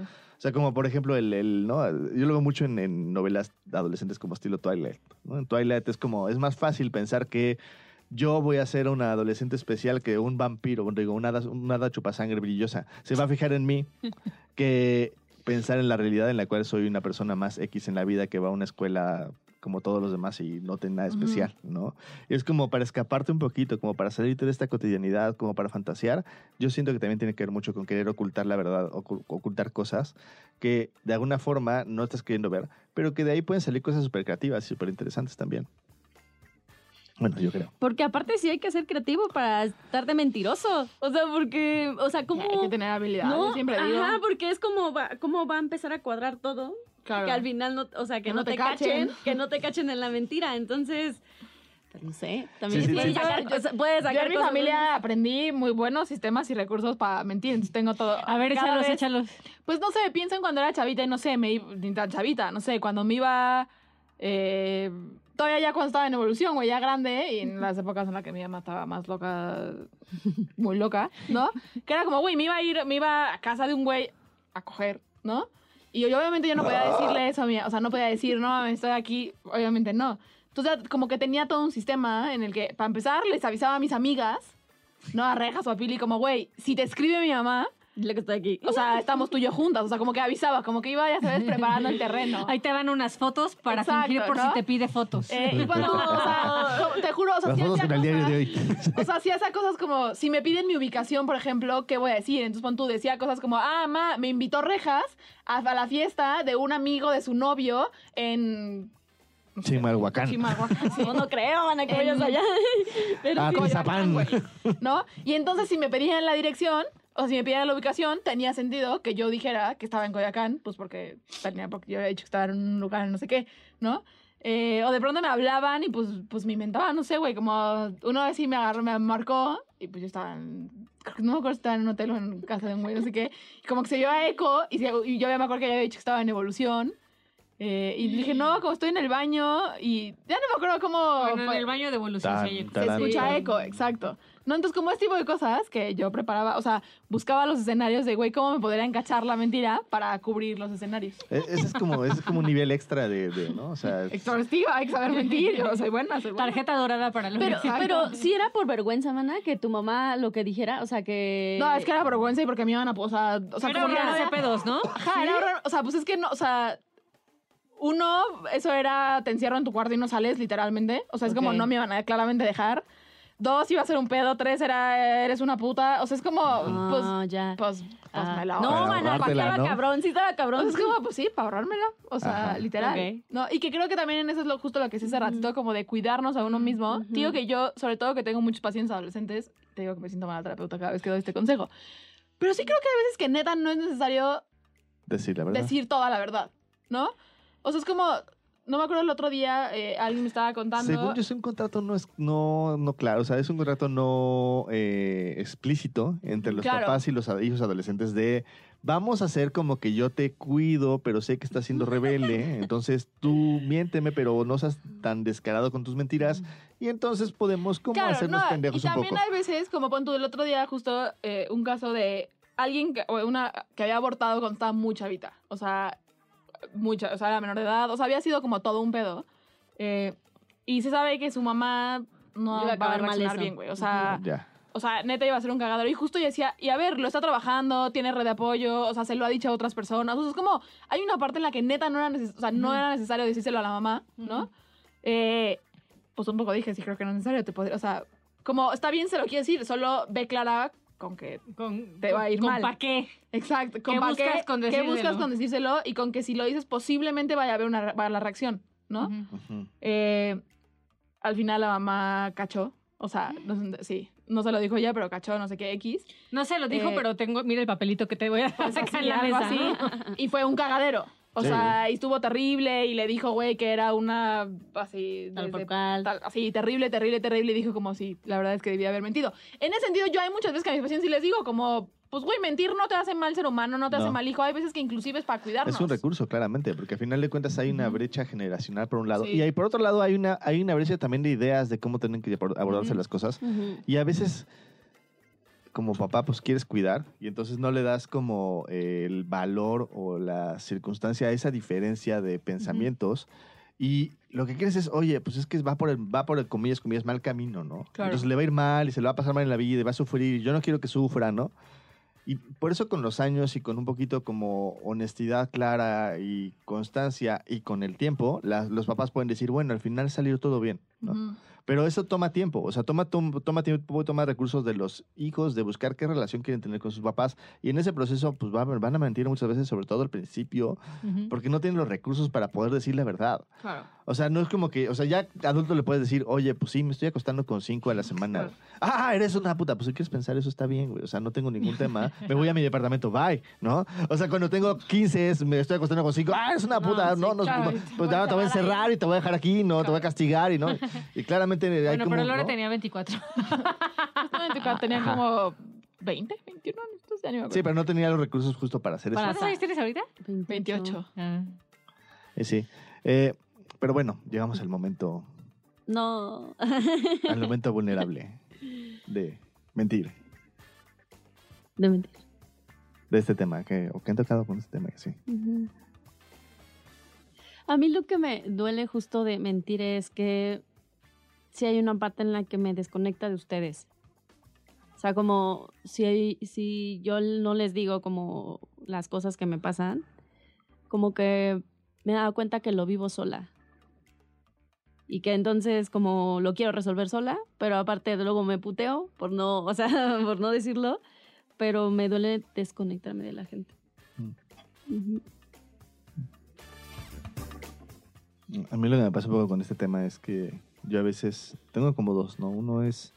O sea, como por ejemplo, el, el, ¿no? yo lo veo mucho en, en novelas adolescentes como estilo Twilight. ¿no? En Twilight es como, es más fácil pensar que yo voy a ser una adolescente especial que un vampiro, digo, una, hada- una hada chupasangre brillosa, se va a fijar en mí [laughs] que pensar en la realidad en la cual soy una persona más X en la vida que va a una escuela como todos los demás y no tiene nada especial, ¿no? Es como para escaparte un poquito, como para salirte de esta cotidianidad, como para fantasear. Yo siento que también tiene que ver mucho con querer ocultar la verdad, ocu- ocultar cosas que de alguna forma no estás queriendo ver, pero que de ahí pueden salir cosas súper creativas y súper interesantes también. Bueno, yo creo. Porque aparte sí hay que ser creativo para estar de mentiroso. O sea, porque, o sea, ¿cómo? Hay que tener habilidades, no, siempre digo. ajá, porque es como va, cómo va a empezar a cuadrar todo. Claro. Que al final no, o sea, que, no, te, cachen, que no te cachen en la mentira. Entonces, pues no sé, también Sí, sí, puedes sí. sacar, puedes Yo en mi cosas familia aprendí muy buenos sistemas y recursos para mentir, entonces tengo todo. A ver, Cada échalos, vez- échalos. Pues no sé, pienso en cuando era chavita y no sé, me iba, chavita, no sé, cuando me iba, eh, todavía ya cuando estaba en evolución, güey, ya grande, y en las épocas en las que mi mamá estaba más loca, [laughs] muy loca, ¿no? Que era como, güey, me iba a ir, me iba a casa de un güey a coger, ¿no? Y obviamente yo no podía decirle eso a mi, o sea, no podía decir, no, estoy aquí, obviamente no. Entonces, como que tenía todo un sistema en el que, para empezar, les avisaba a mis amigas, no a Rejas o a Pili, como, güey, si te escribe mi mamá, Dile que estoy aquí. o sea, [laughs] estamos tú y yo juntas. O sea, como que avisaba, como que iba, ya sabes, preparando el [laughs] terreno. Ahí te van unas fotos para Exacto, fingir por ¿no? si te pide fotos. Eh, y cuando, o sea, te juro, o sea, Las fotos en el diario cosas- de hoy. O sea, sí hacía cosas como, si me piden mi ubicación, por ejemplo, ¿qué voy a decir? Entonces, pon tú, decía cosas como, ah, ma, me invitó Rejas a, a la fiesta de un amigo de su novio en... Chimalhuacán. Chimalhuacán, sí. [laughs] No, no creo, Ana, que En- vayas allá. Pero Ah, sí, ¿No? Y entonces, si me pedían la dirección, o si me pedían la ubicación, tenía sentido que yo dijera que estaba en Coyacán, pues porque, tenía, porque yo había dicho que estaba en un lugar no sé qué, ¿no? Eh, o de pronto me hablaban y pues, pues me inventaban, no sé, güey, como una vez sí me agarró, me marcó y pues yo estaba en, no me acuerdo si estaba en un hotel o en casa de un güey, no sé qué, y como que se dio a eco y, se- y yo ya me acuerdo que había dicho que estaba en evolución. eh, y dije, no, como estoy en el baño y ya no me acuerdo cómo... Bueno, en el baño de evolución Tan. Se Tarán. escucha eco, exacto. No, entonces como este tipo de cosas que yo preparaba, o sea, buscaba los escenarios de, güey, cómo me podría encachar la mentira para cubrir los escenarios. E- Ese es como, ese es como un nivel extra de, de, ¿no? O sea, es- hay que saber mentir, yo soy buena, soy buena. Tarjeta dorada para la Pero, pero sí era por vergüenza, mana, que tu mamá lo que dijera, o sea, que... No, es que era vergüenza y porque me iban a, o sea, o sea, Era como había- pedos, ¿no? Ajá, era horror, o sea, pues es que no, o sea, uno, eso era, te encierro en tu cuarto y no sales, literalmente. O sea, es como no me iban a claramente dejar. Dos, iba a ser un pedo. Tres, era, eres una puta. O sea, es como, pues, Ah, ya. pues, pues Ah. me la No, Para mana, estaba ¿no? cabrón, sí estaba cabrón. Entonces, como, pues sí, para ahorrármela. O sea, Ajá. literal. Ok. ¿no? Y que creo que también en eso es lo, justo lo que hice hace ratito, como de cuidarnos a uno mismo. Ujú. Digo que yo, sobre todo que tengo muchos pacientes adolescentes, te digo que me siento mala terapeuta cada vez que doy este consejo. Pero sí creo que hay veces que neta no es necesario decir la verdad. decir toda la verdad, ¿no? O sea, es como, no me acuerdo el otro día, eh, alguien me estaba contando. Según yo, es un contrato no, es, no, no claro, o sea, es un contrato no eh, explícito entre los Claro. papás y los hijos adolescentes de vamos a hacer como que yo te cuido, pero sé que estás siendo rebelde, [laughs] entonces tú miénteme, pero no seas tan descarado con tus mentiras y entonces podemos como Claro, hacernos no, pendejos y un también poco. hay veces, como pon tú el otro día, justo eh, un caso de alguien que, o una, que había abortado cuando estaba muy chavita. O sea, mucha, o sea, era menor de edad. O sea, había sido como todo un pedo. Eh, y se sabe que su mamá no Iba va a a acabar mal reaccionar eso. bien, güey. O sea, o sea, neta iba a ser un cagadero. Y justo yo decía, y a ver, lo está trabajando, tiene red de apoyo, o sea, se lo ha dicho a otras personas. O sea, es como, hay una parte en la que neta no era, neces- o sea, no era necesario decírselo a la mamá, ¿no? Eh, pues un poco dije, sí, creo que no es necesario. Te podría, o sea, como está bien, se lo quiere decir, solo ve clara con que. Con, Te va a ir con mal. ¿Para qué? Exacto, con ¿Qué pa' buscas con ¿Qué decírselo? buscas con decírselo? Y con que si lo dices, posiblemente vaya a haber una, la reacción, ¿no? Eh, al final la mamá cachó. O sea, no sí, no se lo dijo ella, pero cachó no sé qué X. No se lo dijo, Eh, pero tengo, mira el papelito que te voy a Pues [laughs] sacar así, en la algo mesa. así. ¿no? Y fue un cagadero. O Sí. sea, y estuvo terrible y le dijo, güey, que era una así... Tal desde- por cual. tal- así, terrible, terrible, terrible. Y dijo como, sí, la verdad es que debía haber mentido. En ese sentido, yo hay muchas veces que a mis pacientes sí les digo como, pues, güey, mentir no te hace mal ser humano, no te hace mal hijo. Hay veces que inclusive es para cuidarnos. Es un recurso, claramente, porque al final de cuentas hay una brecha generacional por un lado Sí. y hay, por otro lado hay una, hay una brecha también de ideas de cómo tienen que abor- abordarse las cosas. Y a veces, como papá, pues quieres cuidar y entonces no le das como el valor o la circunstancia a esa diferencia de pensamientos. Y lo que quieres es, oye, pues es que va por el, va por el comillas, comillas, mal camino, ¿no? Claro. Entonces le va a ir mal y se le va a pasar mal en la vida y va a sufrir. y Yo no quiero que sufra, ¿no? Y por eso con los años y con un poquito como honestidad clara y constancia y con el tiempo, las- los papás pueden decir, bueno, al final salió todo bien. ¿no? Pero eso toma tiempo, o sea, toma, tom- toma tiempo, toma recursos de los hijos, de buscar qué relación quieren tener con sus papás. Y en ese proceso, pues va- van a mentir muchas veces, sobre todo al principio, porque no tienen los recursos para poder decir la verdad. Claro. O sea, no es como que, o sea, ya adulto le puedes decir, oye, pues sí, me estoy acostando con cinco a la semana. Ah, eres una puta, pues si quieres pensar eso está bien, güey. O sea, no tengo ningún tema. [laughs] Me voy a mi departamento, bye, ¿no? O sea, cuando tengo 15 es, me estoy acostando con cinco, ah, eres una No, puta, sí, no, no, claro, no, te pues a ya te voy a encerrar y te voy a dejar aquí, no, te voy a castigar y no. [laughs] Y claramente hay Bueno, como, pero Laura ¿no? tenía 24. Justamente cuando tenía Ajá. como 20, 21 años. Entonces ya ni me acuerdo. Sí, pero no tenía los recursos justo para hacer Para eso. ¿Cuántos años tienes ahorita? 28. Ah. Eh, sí. Eh, pero bueno, llegamos al momento, No. [laughs] al momento vulnerable de mentir, De mentir. de este tema, que, o que han tocado con este tema, sí. Ujú. A mí lo que me duele justo de mentir es que si hay una parte en la que me desconecta de ustedes. O sea, como si, hay- si yo no les digo como las cosas que me pasan, como que me he dado cuenta que lo vivo sola. Y que entonces como lo quiero resolver sola, pero aparte luego me puteo por no, [laughs] o sea, por no decirlo, pero me duele desconectarme de la gente. Ujú. A mí lo que me pasa un poco con este tema es que yo a veces tengo como dos, ¿no? Uno es,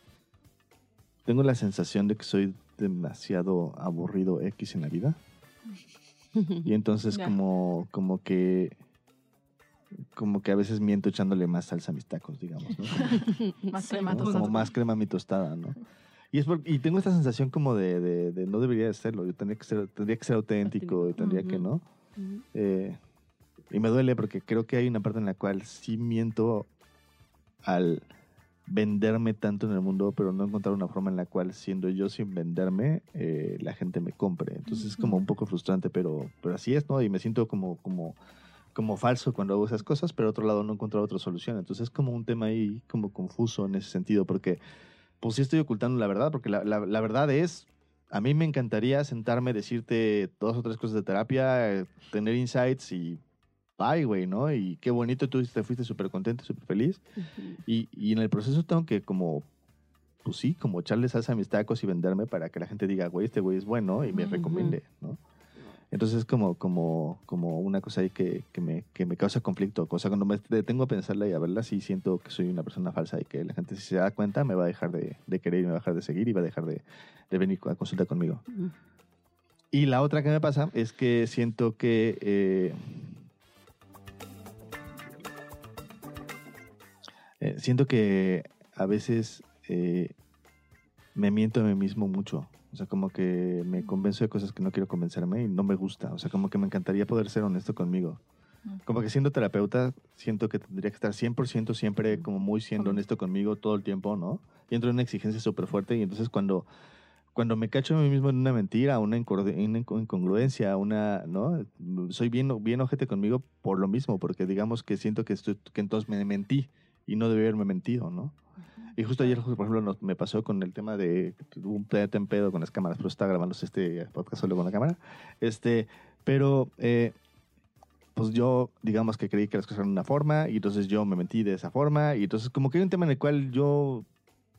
tengo la sensación de que soy demasiado aburrido X en la vida. [laughs] Y entonces como, como que, como que a veces miento echándole más salsa a mis tacos, digamos, ¿no? Como- [laughs] Más crema, ¿no? Como más crema a mi tostada, ¿no? Y, es por- y tengo esta sensación como de, de- de no debería de serlo. Yo tendría que ser, tendría que ser auténtico y tendría que. ¿no? Eh, y me duele porque creo que hay una parte en la cual sí miento al venderme tanto en el mundo, pero no encontrar una forma en la cual, siendo yo sin venderme, eh, la gente me compre. Entonces es como un poco frustrante, pero, pero así es, ¿no? Y me siento como, como, como falso cuando hago esas cosas, pero otro lado no encuentro otra solución. Entonces es como un tema ahí como confuso en ese sentido, porque pues sí estoy ocultando la verdad, porque la, la- la verdad es, a mí me encantaría sentarme, decirte dos o tres cosas de terapia, tener insights y bye, güey, ¿no? Y qué bonito, tú te fuiste súper contento, súper feliz. Y, y en el proceso tengo que como, pues sí, como echarle salsa a mis tacos y venderme para que la gente diga, güey, este güey es bueno y me recomiende, ¿no? Entonces es como, como, como una cosa ahí que, que, me, que me causa conflicto. O sea, cuando me detengo a pensarla y a verla, sí siento que soy una persona falsa y que la gente si se da cuenta me va a dejar de, de querer y me va a dejar de seguir y va a dejar de, de venir a consulta conmigo. Y la otra que me pasa es que siento que... eh, eh, siento que a veces eh, me miento a mí mismo mucho. O sea, como que me convenzo de cosas que no quiero convencerme y no me gusta. O sea, como que me encantaría poder ser honesto conmigo. Como que siendo terapeuta, siento que tendría que estar 100% siempre como muy siendo honesto conmigo todo el tiempo, ¿no? Y entro en una exigencia súper fuerte y entonces cuando, cuando me cacho a mí mismo en una mentira, una, incongruencia, una, ¿no? Soy bien, bien ojete conmigo por lo mismo, porque digamos que siento que, estoy, que entonces me mentí y no debí haberme mentido, ¿no? Y justo ayer, por ejemplo, nos- me pasó con el tema de hubo un pe- en pedo con las cámaras, pero estaba grabando este podcast solo con la cámara. Este, pero eh, pues yo, digamos que creí que las cosas eran de una forma y entonces yo me mentí de esa forma y entonces como que hay un tema en el cual yo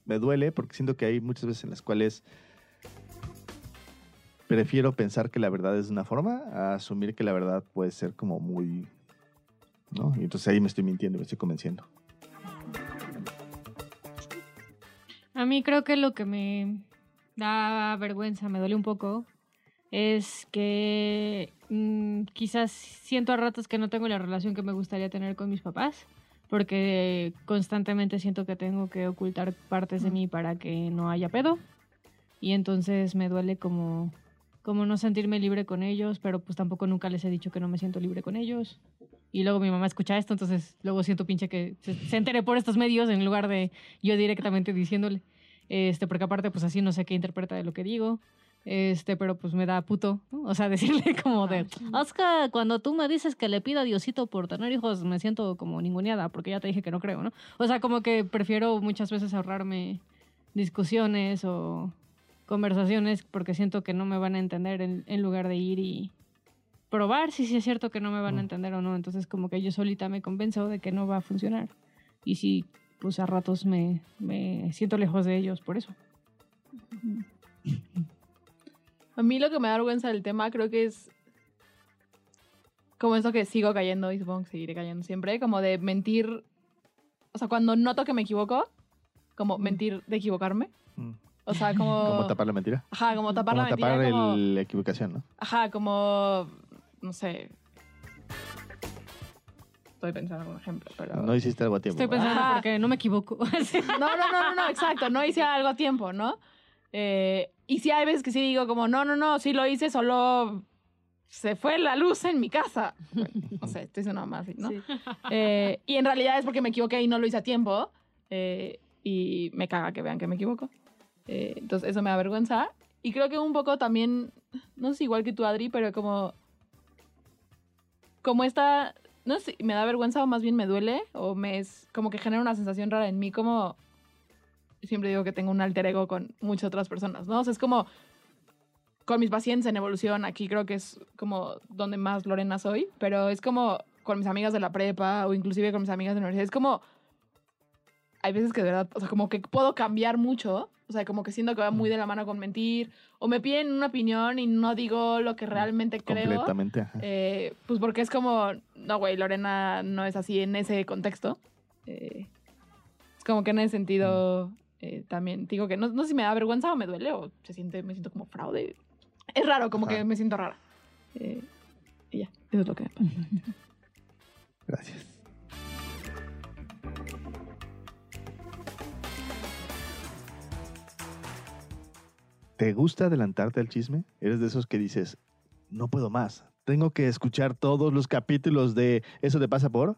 me duele porque siento que hay muchas veces en las cuales prefiero pensar que la verdad es de una forma a asumir que la verdad puede ser como muy, ¿no? Y entonces ahí me estoy mintiendo, me estoy convenciendo. A mí creo que lo que me da vergüenza, me duele un poco, es que mm, quizás siento a ratos que no tengo la relación que me gustaría tener con mis papás, porque constantemente siento que tengo que ocultar partes de mí para que no haya pedo. Y entonces me duele como, como no sentirme libre con ellos, pero pues tampoco nunca les he dicho que no me siento libre con ellos. Y luego mi mamá escucha esto, entonces luego siento pinche que se, se entere por estos medios en lugar de yo directamente diciéndole. Este, porque aparte, pues así no sé qué interpreta de lo que digo. Este, pero pues me da puto, ¿no? O sea, [laughs] decirle como de, es que cuando tú me dices que le pido a Diosito por tener hijos, me siento como ninguneada, porque ya te dije que no creo, ¿no? O sea, como que prefiero muchas veces ahorrarme discusiones o conversaciones porque siento que no me van a entender en, en lugar de ir y probar si sí es cierto que no me van a Mm. entender o no. Entonces como que yo solita me convenzo de que no va a funcionar. Y sí, pues a ratos me, me siento lejos de ellos por eso. A mí lo que me da vergüenza del tema creo que es como eso que sigo cayendo y supongo que seguiré cayendo siempre, como de mentir, o sea, cuando noto que me equivoco, como mentir de equivocarme. Mm. O sea, como... [laughs] ¿Cómo tapar la mentira? Ajá, como tapar Como la mentira. tapar como- el- la equivocación, ¿no? Ajá, como... No sé. Estoy pensando en algún ejemplo, pero... No hiciste algo a tiempo. Estoy pensando porque no me equivoco. [laughs] No, no, no, no, no, exacto. No hice algo a tiempo, ¿no? Eh, y sí hay veces que sí digo como, no, no, no, sí lo hice, solo se fue la luz en mi casa. No sé, estoy sonando más ¿no? Sí. Eh, y en realidad es porque me equivoqué y no lo hice a tiempo. eh, y me caga que vean que me equivoco. Eh, entonces eso me da vergüenza. Y creo que un poco también, no sé igual que tú, Adri, pero como... Como esta... No sé, me da vergüenza o más bien me duele. O me es como que genera una sensación rara en mí como... Siempre digo que tengo un alter ego con muchas otras personas, ¿no? O sea, es como... Con mis pacientes en evolución, aquí creo que es como donde más Lorena soy, pero es como con mis amigas de la prepa o inclusive con mis amigas de la universidad. Es como... Hay veces que de verdad, o sea, como que puedo cambiar mucho. O sea, como que siento que va muy de la mano con mentir. O me piden una opinión y no digo lo que realmente creo. Completamente, ajá. Eh, pues porque es como, no, güey, Lorena no es así en ese contexto. Eh, es como que en ese sentido eh, también digo que no, no sé si me da vergüenza o me duele o se siente, me siento como fraude. Es raro, como Ajá. que me siento rara. Eh, y ya, eso es lo que me pasa. Gracias. ¿Te gusta adelantarte al chisme? ¿Eres de esos que dices, no puedo más, tengo que escuchar todos los capítulos de Eso te pasa por?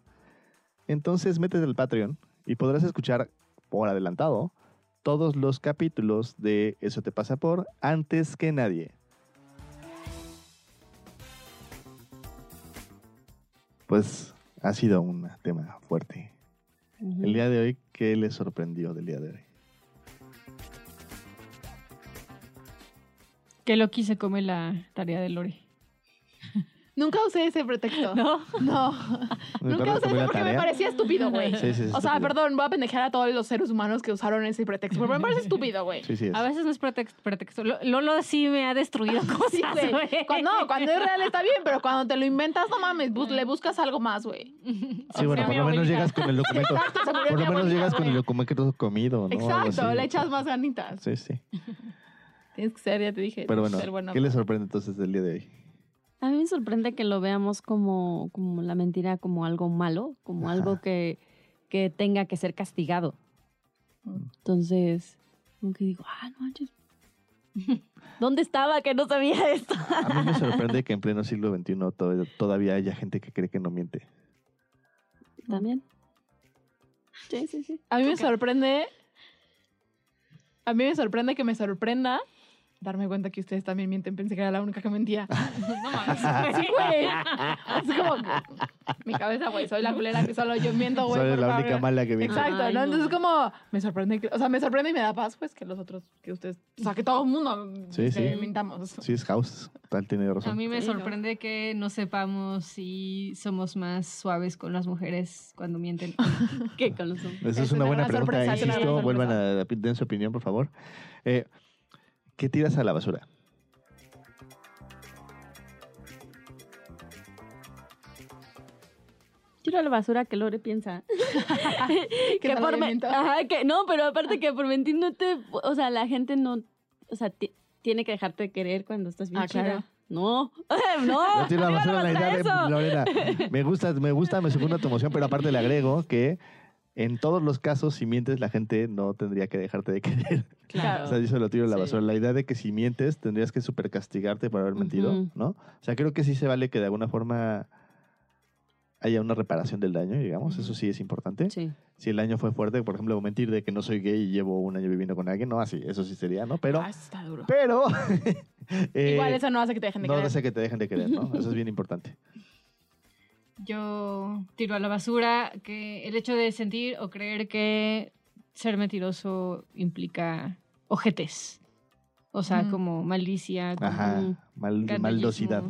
Entonces métete al Patreon y podrás escuchar por adelantado todos los capítulos de Eso te pasa por antes que nadie. Pues ha sido un tema fuerte. El día de hoy, ¿qué les sorprendió del día de hoy? Que Loki se come la tarea de Lore. [laughs] Nunca usé ese pretexto. ¿No? [laughs] No. [laughs] ¿Me Nunca usé ese porque me parecía estúpido, güey. Sí, sí, O sea, estúpido. perdón, voy a pendejear a todos los seres humanos que usaron ese pretexto. Pero me parece estúpido, güey. Sí, sí es. A veces no es pretexto. pretexto. Lo- Lolo sí me ha destruido cosas, Sí, güey. Cuando, no, cuando es real está bien, pero cuando te lo inventas, no mames, bus- le buscas algo más, güey. Sí, bueno, sea, por lo menos llegas con el documento. murió por lo menos abuelita, llegas con el documento comido, ¿no? Exacto, así. le echas más ganitas. Sí, sí. Tienes que ser, ya te dije. Pero bueno, ser bueno. ¿qué les sorprende entonces del día de hoy? A mí me sorprende que lo veamos como, como la mentira, como algo malo, como Ajá. algo que, que tenga que ser castigado. Entonces, como que digo, ah, no manches. [laughs] ¿Dónde estaba que no sabía esto? A mí me [laughs] sorprende que en pleno siglo XXI to- todavía haya gente que cree que no miente. También. Sí, sí, sí. A mí me sorprende. A mí me sorprende que me sorprenda darme cuenta que ustedes también mienten. Pensé que era la única que mentía. [laughs] No mames. Sí, güey. [laughs] Es como que- mi cabeza, güey. Soy la culera que solo yo miento, güey. Soy la favor. única mala que miente. Exacto, Ay, ¿no? Entonces como me sorprende, que- o sea, me sorprende y me da paz, pues, que los otros, que ustedes, o sea, que todo el mundo Sí, que sí. mintamos. Sí, es House. Tal tiene A razón. mí me Sí, ¿no? sorprende que no sepamos si somos más suaves con las mujeres cuando mienten. [laughs] ¿Qué con los hombres? Esa es Es una una buena pregunta. sorpresa, es una Insisto, vuelvan a den su opinión, por favor. Eh, ¿Qué tiras a la basura? Tiro a la basura que Lore piensa. [laughs] [laughs] Que por. Ajá, que no, pero aparte que por mentir no te, o sea, la gente no, o sea, ti- tiene que dejarte querer cuando estás bien Ah, chida. claro. No, [laughs] no. No tiro a la basura la idea de. Lorena. Me gusta, me gusta, me segunda tu emoción, pero aparte le agrego que en todos los casos, si mientes, la gente no tendría que dejarte de querer. [laughs] Claro. O sea, yo se lo tiro a la Sí. basura. La idea de que si mientes, tendrías que super castigarte por haber mentido, Ujú. ¿no? O sea, creo que sí se vale que de alguna forma haya una reparación del daño, digamos. Eso sí es importante. Sí. Si el daño fue fuerte, por ejemplo, mentir de que no soy gay y llevo un año viviendo con alguien, no, así, eso sí sería, ¿no? Pero, Ah, está duro. pero... [laughs] eh, Igual eso no hace que te dejen de no querer. hace que te dejen de querer, ¿no? Eso es bien importante. Yo tiro a la basura que el hecho de sentir o creer que ser mentiroso implica ojetes. O sea, como malicia, como, Ajá, mal, maldosidad.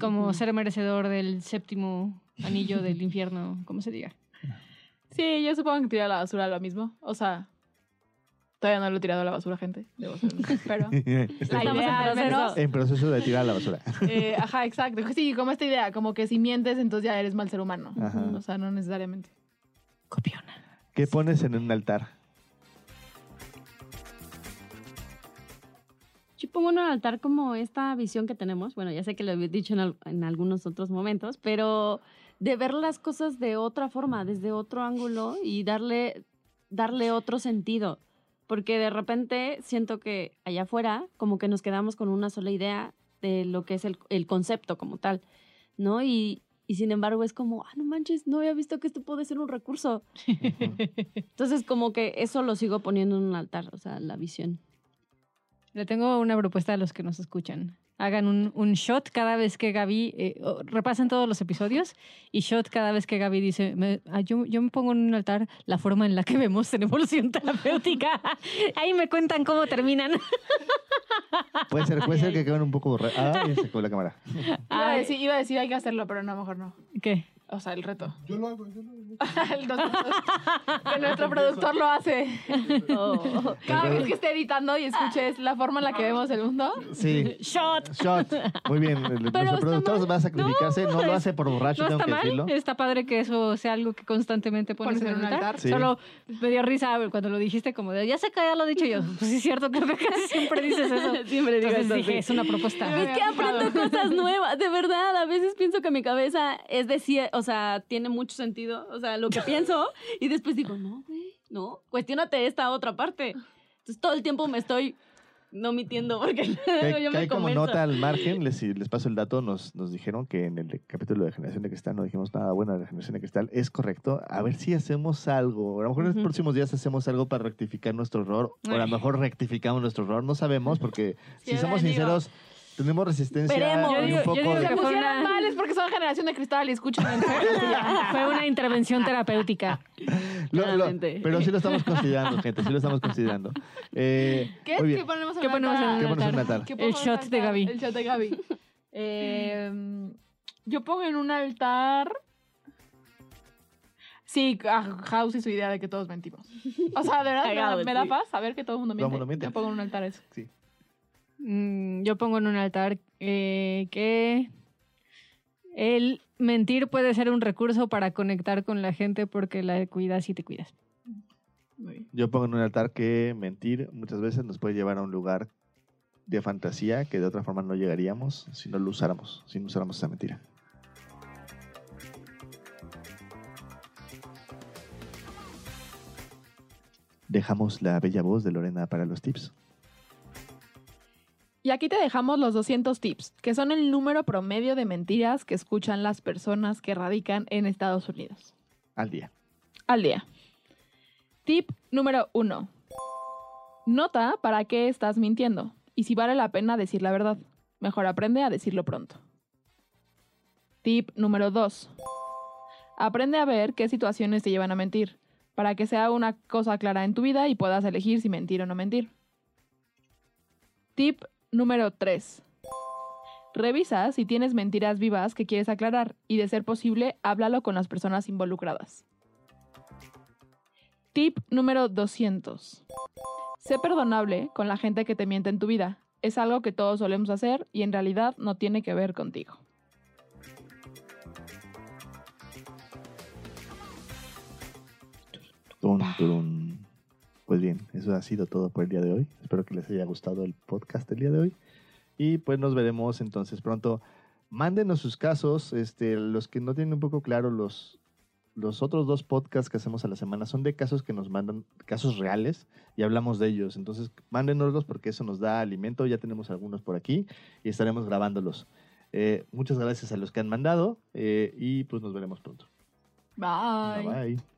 como ser merecedor del séptimo anillo del [laughs] infierno, como se diga. Sí, yo supongo que tirar a la basura lo mismo. O sea, todavía no lo he tirado a la basura, gente. Debo ser [laughs] Pero [laughs] la en idea, al proceso. en proceso de tirar a la basura. eh, ajá, exacto. Sí, como esta idea, como que si mientes, entonces ya eres mal ser humano. Ajá. O sea, no necesariamente. Copiona. ¿Qué pones en un altar? Yo pongo en un altar como esta visión que tenemos, bueno, ya sé que lo he dicho en, al- en algunos otros momentos, pero de ver las cosas de otra forma, desde otro ángulo y darle, darle otro sentido. Porque de repente siento que allá afuera como que nos quedamos con una sola idea de lo que es el, el concepto como tal, ¿no? Y, y sin embargo es como, ah, no manches, no había visto que esto puede ser un recurso. [laughs] Entonces como que eso lo sigo poniendo en un altar, o sea, la visión. Le tengo una propuesta a los que nos escuchan. Hagan un, un shot cada vez que Gaby, eh, repasen todos los episodios y shot cada vez que Gaby dice, me- ah, yo, yo me pongo en un altar la forma en la que vemos en evolución [laughs] terapéutica. Ahí me cuentan cómo terminan. [laughs] Puede ser, puede ser que queden un poco borra- Ah, se la cámara. Iba a, decir, iba a decir hay que hacerlo, pero no, mejor no. ¿Qué? O sea, el reto. Yo lo hago, yo lo hago. [laughs] El [laughs] nuestro- que nuestro productor lo hace. [laughs] Oh. Cada vez que esté editando y escuches la forma en la que vemos el mundo. Sí. Shot. Shot. Muy bien. El- Nuestro está productor mal. va a sacrificarse. No, No, lo hace por borracho, No tengo está que mal. decirlo. Está padre que eso sea algo que constantemente pones en un altar. Sí. Solo me dio risa cuando lo dijiste como de, ya sé que ya lo he dicho yo. Pues sí es cierto, creo que casi siempre dices eso. Siempre digo Entonces eso, dije, sí. es una propuesta. Es que aprendo cosas nuevas, de verdad. A veces pienso que mi cabeza es decir, o sea, tiene mucho sentido, o sea, lo que pienso, y después digo, no, güey, no, cuestiónate esta otra parte. Entonces todo el tiempo me estoy no mintiendo porque [laughs] Que, yo me como nota al margen, les, les paso el dato, nos, nos dijeron que en el capítulo de Generación de Cristal no dijimos nada bueno de la Generación de Cristal. Es correcto. A ver si hacemos algo. A lo mejor en los Ujú. próximos días hacemos algo para rectificar nuestro error. O a lo Ay. mejor rectificamos nuestro error. No sabemos porque, [laughs] si Sí, somos digo. sinceros, tenemos resistencia Veremos. y un yo poco digo de... Se que fue pusieron una- mal es porque son generación de cristal y escuchan [laughs] el Fue una intervención terapéutica. [laughs] Lo- lo- Claramente. pero sí lo estamos considerando, gente. Sí lo estamos considerando. Eh, ¿Qué? muy bien. ¿Qué ponemos en ¿Qué un ponemos en un altar? El ponemos en un shot de altar? Gaby. El shot de Gaby. [laughs] Eh, yo pongo en un altar. Sí, a House y su idea de que todos mentimos. O sea, de verdad, me da, Cagado, me da sí. paz saber que todo el mundo Todo el miente. mundo miente. Yo pongo en un altar eso. Sí. Mm, yo pongo en un altar eh, que el mentir puede ser un recurso para conectar con la gente porque la cuidas y te cuidas. Yo pongo en un altar que mentir muchas veces nos puede llevar a un lugar de fantasía que de otra forma no llegaríamos si no lo usáramos, si no usáramos esa mentira. Dejamos la bella voz de Lorena para los tips. Y aquí te dejamos los 200 tips, que son el número promedio de mentiras que escuchan las personas que radican en Estados Unidos. Al día. Al día. Tip número 1. Nota para qué estás mintiendo y si vale la pena decir la verdad. Mejor aprende a decirlo pronto. Tip número 2. Aprende a ver qué situaciones te llevan a mentir, para que sea una cosa clara en tu vida y puedas elegir si mentir o no mentir. Tip número 3. Revisa si tienes mentiras vivas que quieres aclarar y de ser posible, háblalo con las personas involucradas. Tip número 200. Sé perdonable con la gente que te miente en tu vida. Es algo que todos solemos hacer y en realidad no tiene que ver contigo. Pues bien, eso ha sido todo por el día de hoy. Espero que les haya gustado el podcast del día de hoy. Y pues nos veremos entonces pronto. Mándenos sus casos. Este, los que no tienen un poco claro los, los otros dos podcasts que hacemos a la semana son de casos que nos mandan, casos reales, y hablamos de ellos. Entonces, mándenoslos porque eso nos da alimento. Ya tenemos algunos por aquí y estaremos grabándolos. Eh, muchas gracias a los que han mandado eh, y pues nos veremos pronto. Bye. bye.